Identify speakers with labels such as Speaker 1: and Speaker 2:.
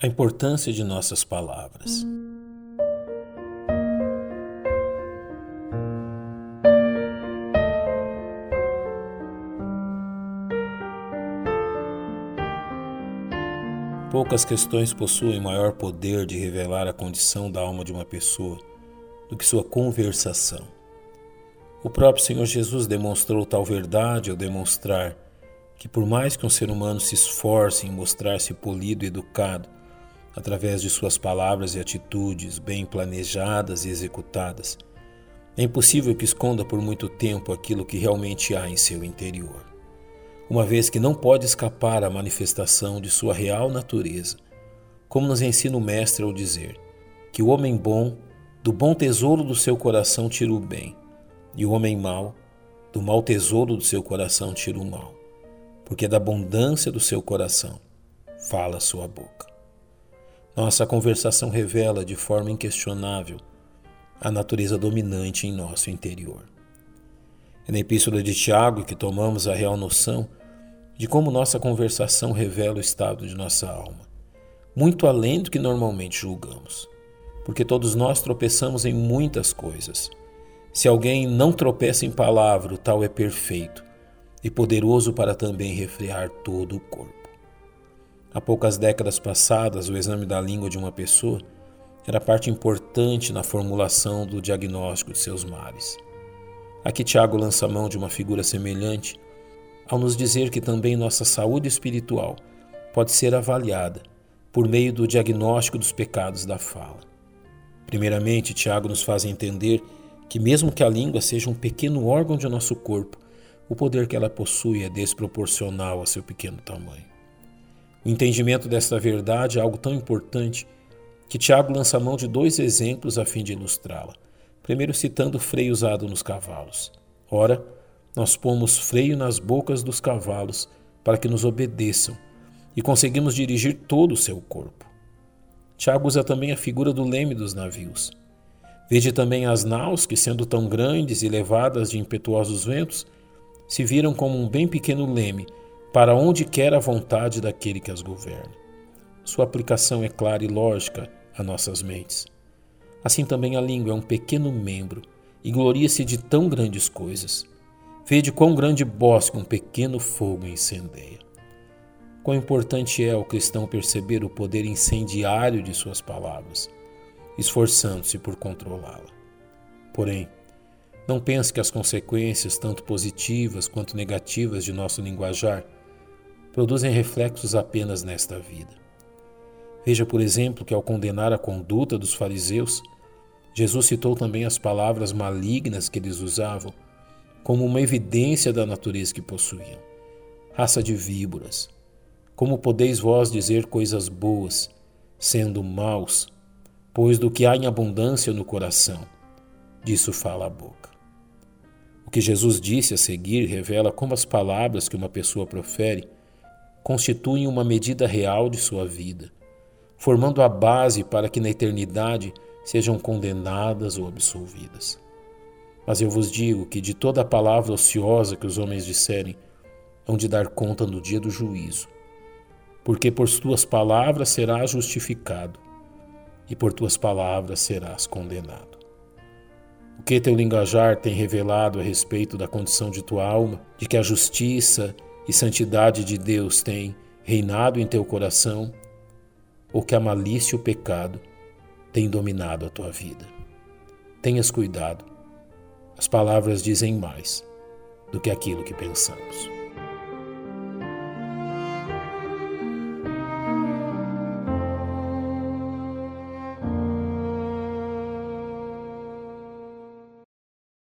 Speaker 1: A importância de nossas palavras. Poucas questões possuem maior poder de revelar a condição da alma de uma pessoa do que sua conversação. O próprio Senhor Jesus demonstrou tal verdade ao demonstrar que, por mais que um ser humano se esforce em mostrar-se polido e educado, através de suas palavras e atitudes bem planejadas e executadas, é impossível que esconda por muito tempo aquilo que realmente há em seu interior, uma vez que não pode escapar à manifestação de sua real natureza, como nos ensina o Mestre ao dizer que o homem bom, do bom tesouro do seu coração, tira o bem, e o homem mau, do mau tesouro do seu coração, tira o mal, porque da abundância do seu coração fala sua boca. Nossa conversação revela de forma inquestionável a natureza dominante em nosso interior. É na Epístola de Tiago que tomamos a real noção de como nossa conversação revela o estado de nossa alma, muito além do que normalmente julgamos, porque todos nós tropeçamos em muitas coisas. Se alguém não tropeça em palavra, o tal é perfeito e poderoso para também refrear todo o corpo. Há poucas décadas passadas, o exame da língua de uma pessoa era parte importante na formulação do diagnóstico de seus males. Aqui Tiago lança mão de uma figura semelhante ao nos dizer que também nossa saúde espiritual pode ser avaliada por meio do diagnóstico dos pecados da fala. Primeiramente, Tiago nos faz entender que, mesmo que a língua seja um pequeno órgão de nosso corpo, o poder que ela possui é desproporcional a seu pequeno tamanho. O entendimento desta verdade é algo tão importante que Tiago lança mão de dois exemplos a fim de ilustrá-la. Primeiro, citando o freio usado nos cavalos. Ora, nós pomos freio nas bocas dos cavalos para que nos obedeçam e conseguimos dirigir todo o seu corpo. Tiago usa também a figura do leme dos navios. Veja também as naus que, sendo tão grandes e levadas de impetuosos ventos, se viram como um bem pequeno leme para onde quer a vontade daquele que as governa. Sua aplicação é clara e lógica a nossas mentes. Assim também a língua é um pequeno membro e gloria-se de tão grandes coisas. Vede quão grande bosque um pequeno fogo incendeia. Quão importante é o cristão perceber o poder incendiário de suas palavras, esforçando-se por controlá-la. Porém, não pense que as consequências, tanto positivas quanto negativas, de nosso linguajar produzem reflexos apenas nesta vida. Veja, por exemplo, que ao condenar a conduta dos fariseus, Jesus citou também as palavras malignas que eles usavam como uma evidência da natureza que possuíam. Raça de víboras, como podeis vós dizer coisas boas, sendo maus, pois do que há em abundância no coração, disso fala a boca. O que Jesus disse a seguir revela como as palavras que uma pessoa profere constituem uma medida real de sua vida, formando a base para que na eternidade sejam condenadas ou absolvidas. Mas eu vos digo que de toda palavra ociosa que os homens disserem, hão de dar conta no dia do juízo, porque por tuas palavras serás justificado, e por tuas palavras serás condenado. O que teu linguajar tem revelado a respeito da condição de tua alma, de que a justiça e santidade de Deus tem reinado em teu coração, ou que a malícia e o pecado têm dominado a tua vida. Tenhas cuidado, as palavras dizem mais do que aquilo que pensamos.